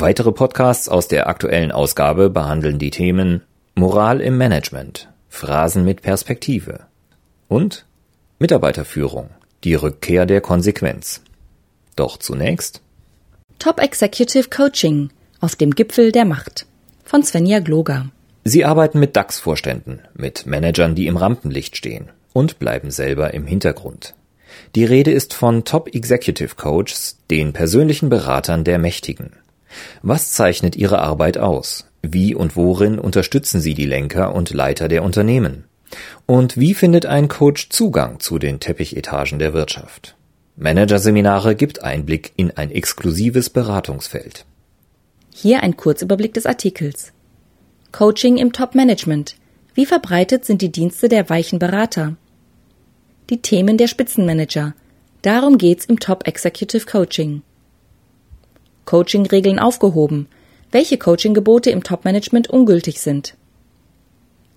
Weitere Podcasts aus der aktuellen Ausgabe behandeln die Themen Moral im Management, Phrasen mit Perspektive und Mitarbeiterführung, die Rückkehr der Konsequenz. Doch zunächst Top Executive Coaching auf dem Gipfel der Macht von Svenja Gloger. Sie arbeiten mit DAX-Vorständen, mit Managern, die im Rampenlicht stehen und bleiben selber im Hintergrund. Die Rede ist von Top Executive Coaches, den persönlichen Beratern der Mächtigen. Was zeichnet Ihre Arbeit aus? Wie und worin unterstützen Sie die Lenker und Leiter der Unternehmen? Und wie findet ein Coach Zugang zu den Teppichetagen der Wirtschaft? Managerseminare gibt Einblick in ein exklusives Beratungsfeld. Hier ein Kurzüberblick des Artikels. Coaching im Top-Management. Wie verbreitet sind die Dienste der weichen Berater? Die Themen der Spitzenmanager. Darum geht's im Top Executive Coaching. Coaching-Regeln aufgehoben, welche Coaching-Gebote im Top-Management ungültig sind.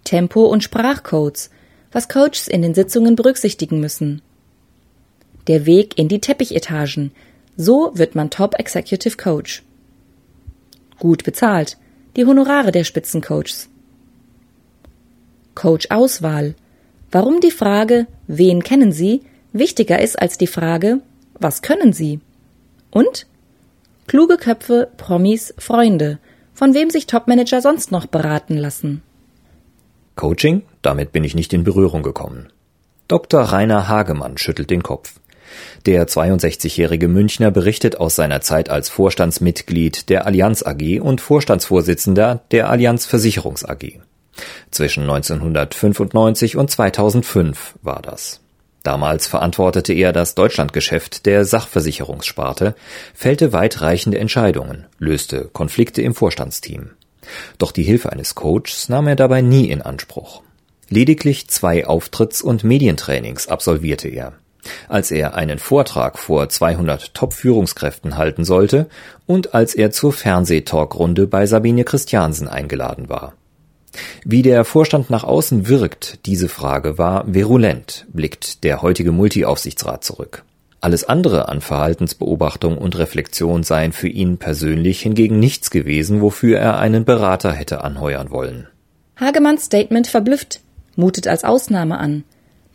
Tempo- und Sprachcodes, was Coaches in den Sitzungen berücksichtigen müssen. Der Weg in die Teppichetagen, so wird man Top Executive Coach. Gut bezahlt, die Honorare der Spitzencoaches. Coach-Auswahl, warum die Frage, wen kennen Sie, wichtiger ist als die Frage, was können Sie? Und Kluge Köpfe, Promis, Freunde. Von wem sich Topmanager sonst noch beraten lassen? Coaching? Damit bin ich nicht in Berührung gekommen. Dr. Rainer Hagemann schüttelt den Kopf. Der 62-jährige Münchner berichtet aus seiner Zeit als Vorstandsmitglied der Allianz AG und Vorstandsvorsitzender der Allianz Versicherungs AG. Zwischen 1995 und 2005 war das. Damals verantwortete er das Deutschlandgeschäft der Sachversicherungssparte, fällte weitreichende Entscheidungen, löste Konflikte im Vorstandsteam. Doch die Hilfe eines Coaches nahm er dabei nie in Anspruch. Lediglich zwei Auftritts- und Medientrainings absolvierte er. Als er einen Vortrag vor 200 Top-Führungskräften halten sollte und als er zur Fernsehtalkrunde bei Sabine Christiansen eingeladen war. Wie der Vorstand nach außen wirkt, diese Frage war virulent, blickt der heutige Multiaufsichtsrat zurück. Alles andere an Verhaltensbeobachtung und Reflexion seien für ihn persönlich hingegen nichts gewesen, wofür er einen Berater hätte anheuern wollen. Hagemanns Statement verblüfft, mutet als Ausnahme an.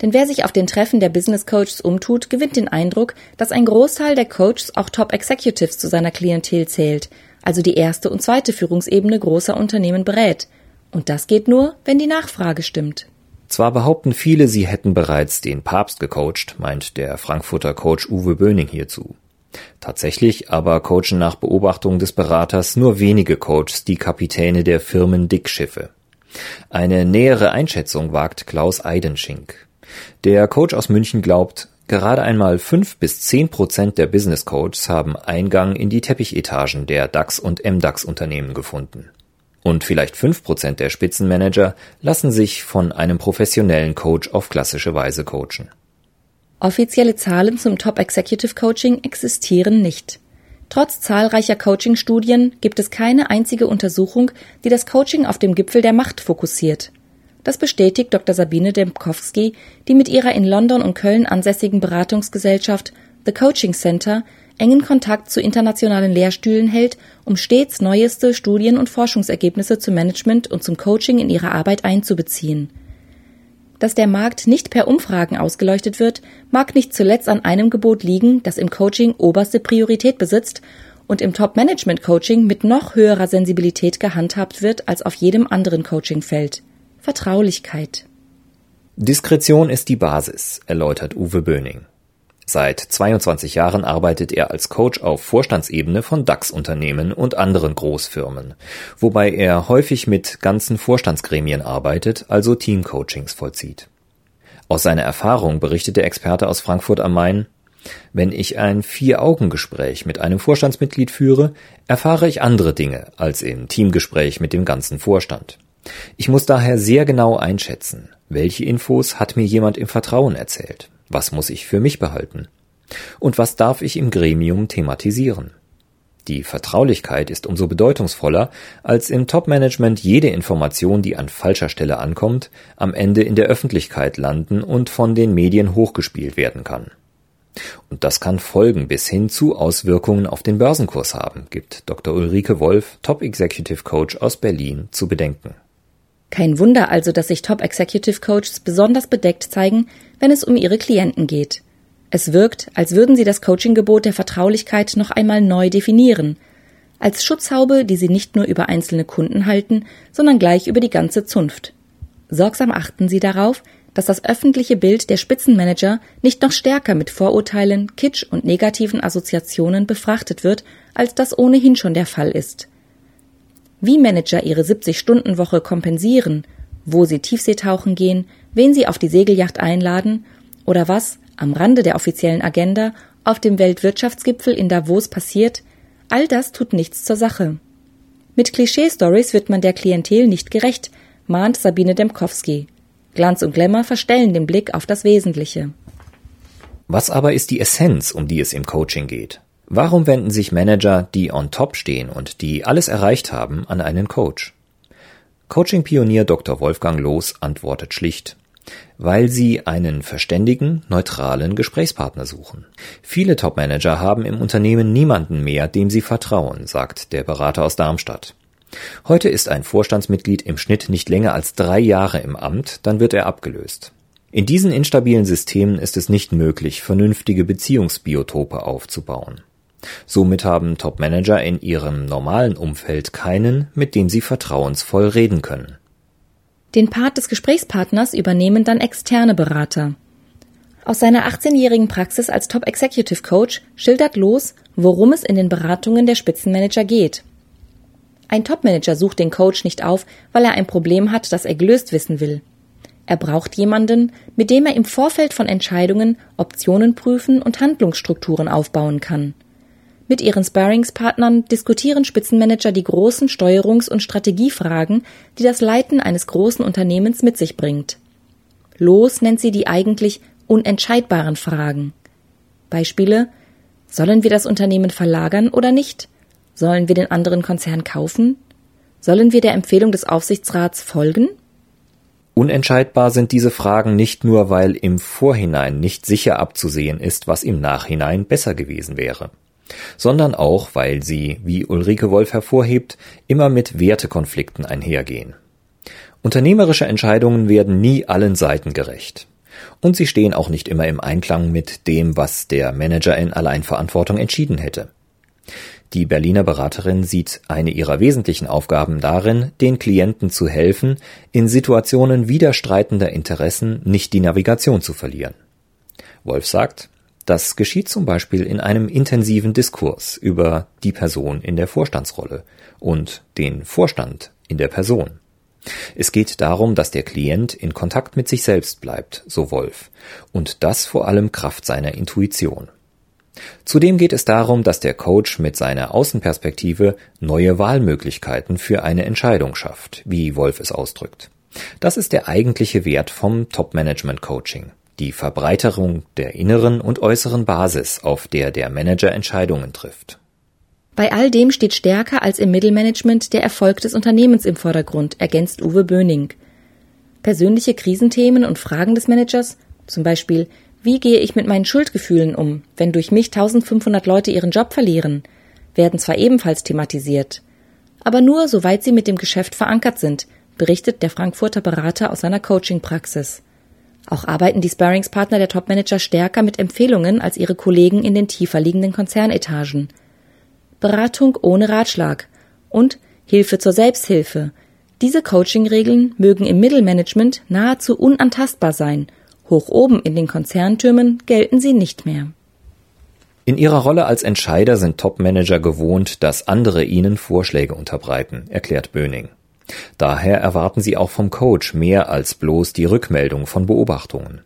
Denn wer sich auf den Treffen der Business Coaches umtut, gewinnt den Eindruck, dass ein Großteil der Coaches auch Top Executives zu seiner Klientel zählt, also die erste und zweite Führungsebene großer Unternehmen berät, und das geht nur, wenn die Nachfrage stimmt. Zwar behaupten viele, sie hätten bereits den Papst gecoacht, meint der Frankfurter Coach Uwe Böning hierzu. Tatsächlich aber coachen nach Beobachtung des Beraters nur wenige Coaches die Kapitäne der Firmen Dickschiffe. Eine nähere Einschätzung wagt Klaus Eidenschink. Der Coach aus München glaubt, gerade einmal fünf bis zehn Prozent der Business Coaches haben Eingang in die Teppichetagen der DAX und MDAX Unternehmen gefunden. Und vielleicht fünf Prozent der Spitzenmanager lassen sich von einem professionellen Coach auf klassische Weise coachen. Offizielle Zahlen zum Top Executive Coaching existieren nicht. Trotz zahlreicher Coaching-Studien gibt es keine einzige Untersuchung, die das Coaching auf dem Gipfel der Macht fokussiert. Das bestätigt Dr. Sabine Dembkowski, die mit ihrer in London und Köln ansässigen Beratungsgesellschaft The Coaching Center engen Kontakt zu internationalen Lehrstühlen hält, um stets neueste Studien und Forschungsergebnisse zum Management und zum Coaching in ihre Arbeit einzubeziehen. Dass der Markt nicht per Umfragen ausgeleuchtet wird, mag nicht zuletzt an einem Gebot liegen, das im Coaching oberste Priorität besitzt und im Top-Management-Coaching mit noch höherer Sensibilität gehandhabt wird als auf jedem anderen Coachingfeld. Vertraulichkeit. Diskretion ist die Basis, erläutert Uwe Böning. Seit 22 Jahren arbeitet er als Coach auf Vorstandsebene von DAX-Unternehmen und anderen Großfirmen, wobei er häufig mit ganzen Vorstandsgremien arbeitet, also Teamcoachings vollzieht. Aus seiner Erfahrung berichtet der Experte aus Frankfurt am Main, Wenn ich ein Vier-Augen-Gespräch mit einem Vorstandsmitglied führe, erfahre ich andere Dinge als im Teamgespräch mit dem ganzen Vorstand. Ich muss daher sehr genau einschätzen, welche Infos hat mir jemand im Vertrauen erzählt, was muss ich für mich behalten und was darf ich im Gremium thematisieren. Die Vertraulichkeit ist umso bedeutungsvoller, als im Top-Management jede Information, die an falscher Stelle ankommt, am Ende in der Öffentlichkeit landen und von den Medien hochgespielt werden kann. Und das kann Folgen bis hin zu Auswirkungen auf den Börsenkurs haben, gibt Dr. Ulrike Wolf, Top Executive Coach aus Berlin, zu bedenken. Kein Wunder also, dass sich Top Executive Coaches besonders bedeckt zeigen, wenn es um ihre Klienten geht. Es wirkt, als würden sie das Coachinggebot der Vertraulichkeit noch einmal neu definieren, als Schutzhaube, die sie nicht nur über einzelne Kunden halten, sondern gleich über die ganze Zunft. Sorgsam achten sie darauf, dass das öffentliche Bild der Spitzenmanager nicht noch stärker mit Vorurteilen, Kitsch und negativen Assoziationen befrachtet wird, als das ohnehin schon der Fall ist. Wie Manager ihre 70-Stunden-Woche kompensieren, wo sie Tiefseetauchen gehen, wen sie auf die Segelyacht einladen oder was am Rande der offiziellen Agenda auf dem Weltwirtschaftsgipfel in Davos passiert, all das tut nichts zur Sache. Mit Klischee-Stories wird man der Klientel nicht gerecht, mahnt Sabine Demkowski. Glanz und Glamour verstellen den Blick auf das Wesentliche. Was aber ist die Essenz, um die es im Coaching geht? Warum wenden sich Manager, die on top stehen und die alles erreicht haben, an einen Coach? Coaching-Pionier Dr. Wolfgang Loos antwortet schlicht, weil sie einen verständigen, neutralen Gesprächspartner suchen. Viele Top-Manager haben im Unternehmen niemanden mehr, dem sie vertrauen, sagt der Berater aus Darmstadt. Heute ist ein Vorstandsmitglied im Schnitt nicht länger als drei Jahre im Amt, dann wird er abgelöst. In diesen instabilen Systemen ist es nicht möglich, vernünftige Beziehungsbiotope aufzubauen. Somit haben Top-Manager in ihrem normalen Umfeld keinen, mit dem sie vertrauensvoll reden können. Den Part des Gesprächspartners übernehmen dann externe Berater. Aus seiner 18-jährigen Praxis als Top Executive Coach schildert Los, worum es in den Beratungen der Spitzenmanager geht. Ein Topmanager sucht den Coach nicht auf, weil er ein Problem hat, das er gelöst wissen will. Er braucht jemanden, mit dem er im Vorfeld von Entscheidungen Optionen prüfen und Handlungsstrukturen aufbauen kann. Mit ihren Sparringspartnern diskutieren Spitzenmanager die großen Steuerungs- und Strategiefragen, die das Leiten eines großen Unternehmens mit sich bringt. Los nennt sie die eigentlich unentscheidbaren Fragen. Beispiele Sollen wir das Unternehmen verlagern oder nicht? Sollen wir den anderen Konzern kaufen? Sollen wir der Empfehlung des Aufsichtsrats folgen? Unentscheidbar sind diese Fragen nicht nur, weil im Vorhinein nicht sicher abzusehen ist, was im Nachhinein besser gewesen wäre, sondern auch, weil sie, wie Ulrike Wolf hervorhebt, immer mit Wertekonflikten einhergehen. Unternehmerische Entscheidungen werden nie allen Seiten gerecht. Und sie stehen auch nicht immer im Einklang mit dem, was der Manager in Alleinverantwortung entschieden hätte. Die Berliner Beraterin sieht eine ihrer wesentlichen Aufgaben darin, den Klienten zu helfen, in Situationen widerstreitender Interessen nicht die Navigation zu verlieren. Wolf sagt, das geschieht zum Beispiel in einem intensiven Diskurs über die Person in der Vorstandsrolle und den Vorstand in der Person. Es geht darum, dass der Klient in Kontakt mit sich selbst bleibt, so Wolf, und das vor allem Kraft seiner Intuition. Zudem geht es darum, dass der Coach mit seiner Außenperspektive neue Wahlmöglichkeiten für eine Entscheidung schafft, wie Wolf es ausdrückt. Das ist der eigentliche Wert vom Top-Management-Coaching. Die Verbreiterung der inneren und äußeren Basis, auf der der Manager Entscheidungen trifft. Bei all dem steht stärker als im Mittelmanagement der Erfolg des Unternehmens im Vordergrund, ergänzt Uwe Böning. Persönliche Krisenthemen und Fragen des Managers, zum Beispiel wie gehe ich mit meinen Schuldgefühlen um, wenn durch mich 1500 Leute ihren Job verlieren? Werden zwar ebenfalls thematisiert, aber nur soweit sie mit dem Geschäft verankert sind, berichtet der Frankfurter Berater aus seiner Coaching-Praxis. Auch arbeiten die Sparringspartner der Topmanager stärker mit Empfehlungen als ihre Kollegen in den tiefer liegenden Konzernetagen. Beratung ohne Ratschlag und Hilfe zur Selbsthilfe. Diese Coaching-Regeln mögen im Mittelmanagement nahezu unantastbar sein Hoch oben in den Konzerntürmen gelten sie nicht mehr. In ihrer Rolle als Entscheider sind Topmanager gewohnt, dass andere ihnen Vorschläge unterbreiten, erklärt Böning. Daher erwarten sie auch vom Coach mehr als bloß die Rückmeldung von Beobachtungen.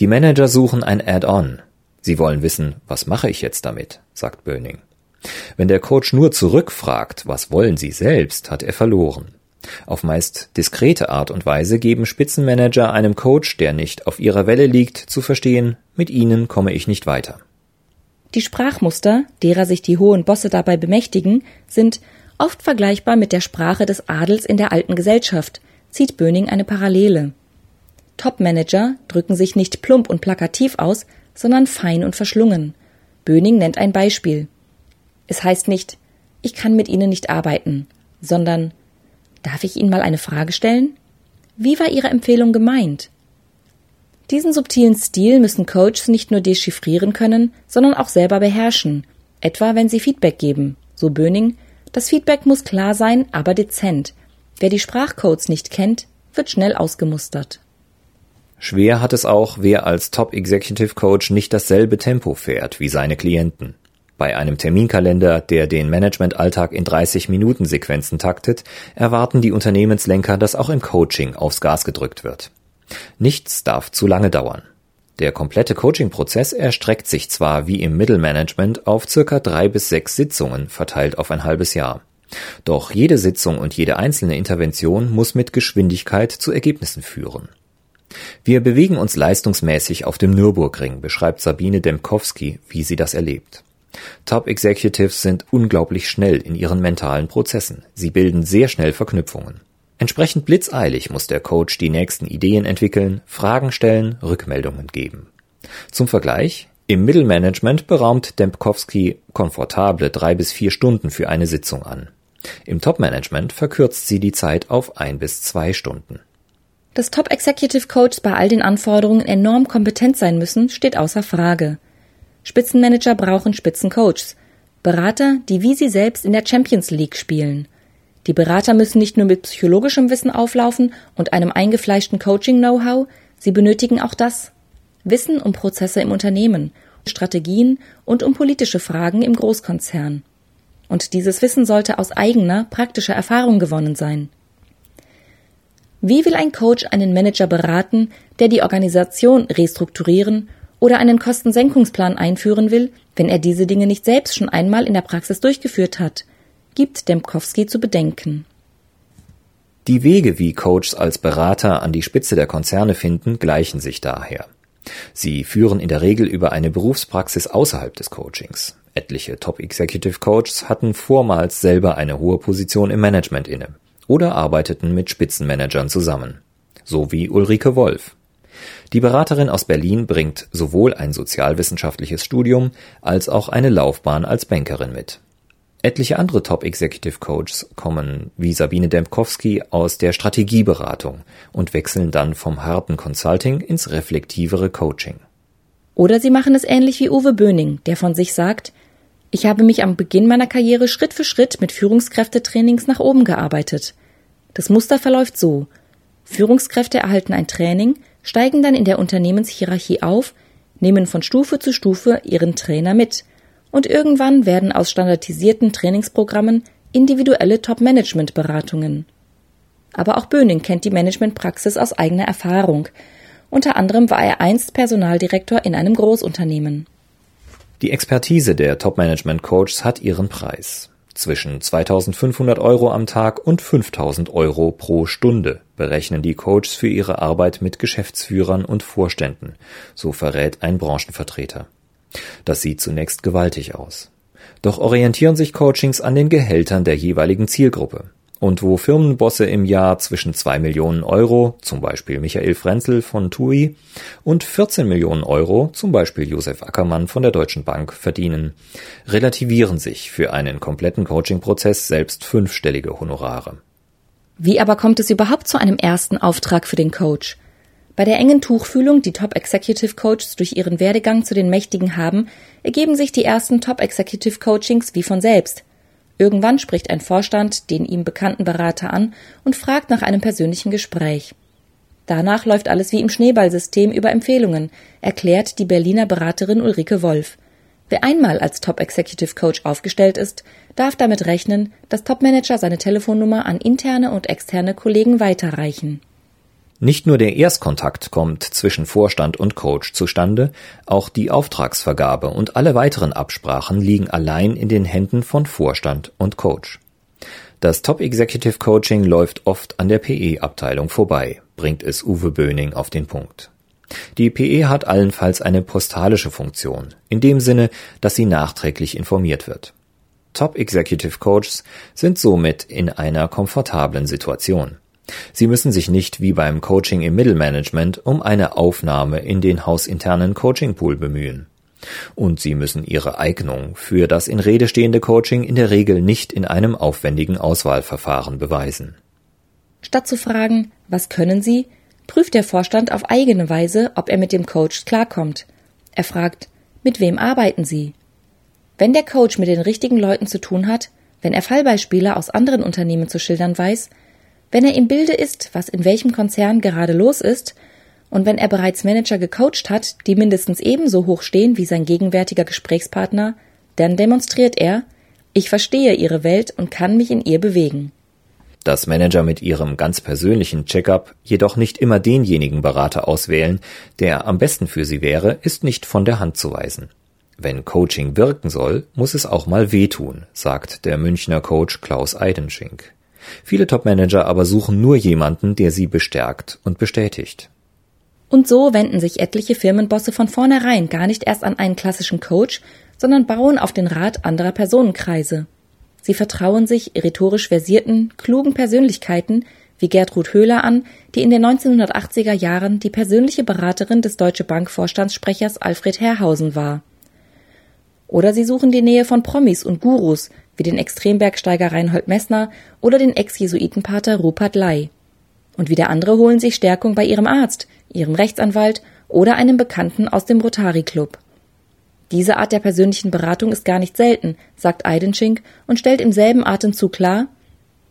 Die Manager suchen ein Add-on. Sie wollen wissen, was mache ich jetzt damit, sagt Böning. Wenn der Coach nur zurückfragt, was wollen Sie selbst, hat er verloren. Auf meist diskrete Art und Weise geben Spitzenmanager einem Coach, der nicht auf ihrer Welle liegt, zu verstehen, mit Ihnen komme ich nicht weiter. Die Sprachmuster, derer sich die hohen Bosse dabei bemächtigen, sind oft vergleichbar mit der Sprache des Adels in der alten Gesellschaft, zieht Böning eine Parallele. Topmanager drücken sich nicht plump und plakativ aus, sondern fein und verschlungen. Böning nennt ein Beispiel. Es heißt nicht, ich kann mit Ihnen nicht arbeiten, sondern darf ich Ihnen mal eine Frage stellen? Wie war Ihre Empfehlung gemeint? Diesen subtilen Stil müssen Coaches nicht nur dechiffrieren können, sondern auch selber beherrschen, etwa wenn sie Feedback geben. So Böning, das Feedback muss klar sein, aber dezent. Wer die Sprachcodes nicht kennt, wird schnell ausgemustert. Schwer hat es auch, wer als Top Executive Coach nicht dasselbe Tempo fährt wie seine Klienten. Bei einem Terminkalender, der den Managementalltag in 30 Minuten Sequenzen taktet, erwarten die Unternehmenslenker, dass auch im Coaching aufs Gas gedrückt wird. Nichts darf zu lange dauern. Der komplette Coaching-Prozess erstreckt sich zwar wie im Mittelmanagement auf circa drei bis sechs Sitzungen verteilt auf ein halbes Jahr. Doch jede Sitzung und jede einzelne Intervention muss mit Geschwindigkeit zu Ergebnissen führen. Wir bewegen uns leistungsmäßig auf dem Nürburgring, beschreibt Sabine Demkowski, wie sie das erlebt. Top Executives sind unglaublich schnell in ihren mentalen Prozessen. Sie bilden sehr schnell Verknüpfungen. Entsprechend blitzeilig muss der Coach die nächsten Ideen entwickeln, Fragen stellen, Rückmeldungen geben. Zum Vergleich, im Mittelmanagement beraumt Dembkowski komfortable drei bis vier Stunden für eine Sitzung an. Im Topmanagement verkürzt sie die Zeit auf ein bis zwei Stunden. Dass Top Executive Coaches bei all den Anforderungen enorm kompetent sein müssen, steht außer Frage. Spitzenmanager brauchen Spitzencoaches, Berater, die wie sie selbst in der Champions League spielen. Die Berater müssen nicht nur mit psychologischem Wissen auflaufen und einem eingefleischten Coaching-Know-how, sie benötigen auch das Wissen um Prozesse im Unternehmen, Strategien und um politische Fragen im Großkonzern. Und dieses Wissen sollte aus eigener, praktischer Erfahrung gewonnen sein. Wie will ein Coach einen Manager beraten, der die Organisation restrukturieren oder einen Kostensenkungsplan einführen will, wenn er diese Dinge nicht selbst schon einmal in der Praxis durchgeführt hat? Gibt Dembkowski zu bedenken. Die Wege, wie Coaches als Berater an die Spitze der Konzerne finden, gleichen sich daher. Sie führen in der Regel über eine Berufspraxis außerhalb des Coachings. Etliche Top Executive Coaches hatten vormals selber eine hohe Position im Management inne oder arbeiteten mit Spitzenmanagern zusammen. So wie Ulrike Wolf. Die Beraterin aus Berlin bringt sowohl ein sozialwissenschaftliches Studium als auch eine Laufbahn als Bankerin mit. Etliche andere Top Executive Coaches kommen wie Sabine Dembkowski aus der Strategieberatung und wechseln dann vom harten Consulting ins reflektivere Coaching. Oder sie machen es ähnlich wie Uwe Böning, der von sich sagt, ich habe mich am Beginn meiner Karriere Schritt für Schritt mit Führungskräftetrainings nach oben gearbeitet. Das Muster verläuft so. Führungskräfte erhalten ein Training, steigen dann in der Unternehmenshierarchie auf, nehmen von Stufe zu Stufe ihren Trainer mit und irgendwann werden aus standardisierten Trainingsprogrammen individuelle Top-Management-Beratungen. Aber auch Böning kennt die Managementpraxis aus eigener Erfahrung. Unter anderem war er einst Personaldirektor in einem Großunternehmen. Die Expertise der Top-Management-Coaches hat ihren Preis. Zwischen 2500 Euro am Tag und 5000 Euro pro Stunde berechnen die Coaches für ihre Arbeit mit Geschäftsführern und Vorständen, so verrät ein Branchenvertreter. Das sieht zunächst gewaltig aus. Doch orientieren sich Coachings an den Gehältern der jeweiligen Zielgruppe. Und wo Firmenbosse im Jahr zwischen 2 Millionen Euro, zum Beispiel Michael Frenzel von TUI, und 14 Millionen Euro, zum Beispiel Josef Ackermann von der Deutschen Bank, verdienen, relativieren sich für einen kompletten Coaching-Prozess selbst fünfstellige Honorare. Wie aber kommt es überhaupt zu einem ersten Auftrag für den Coach? Bei der engen Tuchfühlung, die Top Executive Coaches durch ihren Werdegang zu den Mächtigen haben, ergeben sich die ersten Top Executive Coachings wie von selbst – Irgendwann spricht ein Vorstand den ihm bekannten Berater an und fragt nach einem persönlichen Gespräch. Danach läuft alles wie im Schneeballsystem über Empfehlungen, erklärt die Berliner Beraterin Ulrike Wolf. Wer einmal als Top Executive Coach aufgestellt ist, darf damit rechnen, dass Topmanager seine Telefonnummer an interne und externe Kollegen weiterreichen. Nicht nur der Erstkontakt kommt zwischen Vorstand und Coach zustande, auch die Auftragsvergabe und alle weiteren Absprachen liegen allein in den Händen von Vorstand und Coach. Das Top Executive Coaching läuft oft an der PE-Abteilung vorbei, bringt es Uwe Böning auf den Punkt. Die PE hat allenfalls eine postalische Funktion, in dem Sinne, dass sie nachträglich informiert wird. Top Executive Coaches sind somit in einer komfortablen Situation. Sie müssen sich nicht wie beim Coaching im Mittelmanagement um eine Aufnahme in den hausinternen Coachingpool bemühen. Und sie müssen ihre Eignung für das in Rede stehende Coaching in der Regel nicht in einem aufwendigen Auswahlverfahren beweisen. Statt zu fragen, was können Sie, prüft der Vorstand auf eigene Weise, ob er mit dem Coach klarkommt. Er fragt, mit wem arbeiten Sie? Wenn der Coach mit den richtigen Leuten zu tun hat, wenn er Fallbeispiele aus anderen Unternehmen zu schildern weiß, wenn er im Bilde ist, was in welchem Konzern gerade los ist, und wenn er bereits Manager gecoacht hat, die mindestens ebenso hoch stehen wie sein gegenwärtiger Gesprächspartner, dann demonstriert er, ich verstehe ihre Welt und kann mich in ihr bewegen. Dass Manager mit ihrem ganz persönlichen Checkup jedoch nicht immer denjenigen Berater auswählen, der am besten für sie wäre, ist nicht von der Hand zu weisen. Wenn Coaching wirken soll, muss es auch mal wehtun, sagt der Münchner Coach Klaus Eidenschink. Viele Topmanager aber suchen nur jemanden, der sie bestärkt und bestätigt. Und so wenden sich etliche Firmenbosse von vornherein gar nicht erst an einen klassischen Coach, sondern bauen auf den Rat anderer Personenkreise. Sie vertrauen sich rhetorisch versierten, klugen Persönlichkeiten wie Gertrud Höhler an, die in den 1980er Jahren die persönliche Beraterin des Deutsche Bank Vorstandssprechers Alfred Herrhausen war. Oder sie suchen die Nähe von Promis und Gurus, wie den Extrembergsteiger Reinhold Messner oder den Ex-Jesuitenpater Rupert Ley. Und wieder andere holen sich Stärkung bei ihrem Arzt, ihrem Rechtsanwalt oder einem Bekannten aus dem Rotary Club. Diese Art der persönlichen Beratung ist gar nicht selten, sagt Eidenschink und stellt im selben Atemzug klar,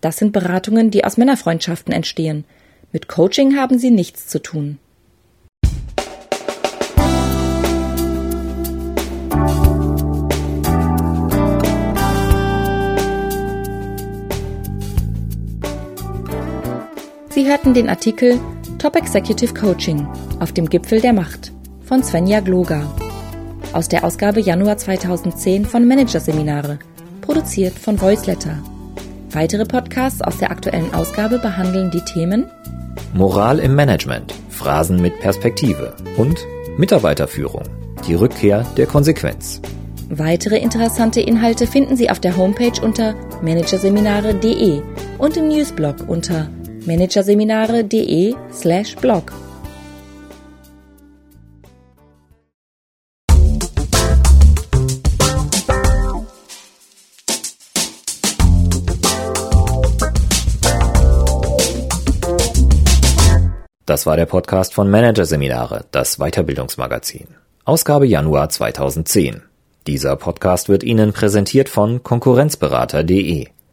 das sind Beratungen, die aus Männerfreundschaften entstehen. Mit Coaching haben sie nichts zu tun. Sie hörten den Artikel Top Executive Coaching auf dem Gipfel der Macht von Svenja Gloger aus der Ausgabe Januar 2010 von Managerseminare, produziert von Voiceletter. Weitere Podcasts aus der aktuellen Ausgabe behandeln die Themen Moral im Management, Phrasen mit Perspektive und Mitarbeiterführung, die Rückkehr der Konsequenz. Weitere interessante Inhalte finden Sie auf der Homepage unter managerseminare.de und im Newsblog unter managerseminare.de slash blog. Das war der Podcast von Managerseminare, das Weiterbildungsmagazin. Ausgabe Januar 2010. Dieser Podcast wird Ihnen präsentiert von Konkurrenzberater.de.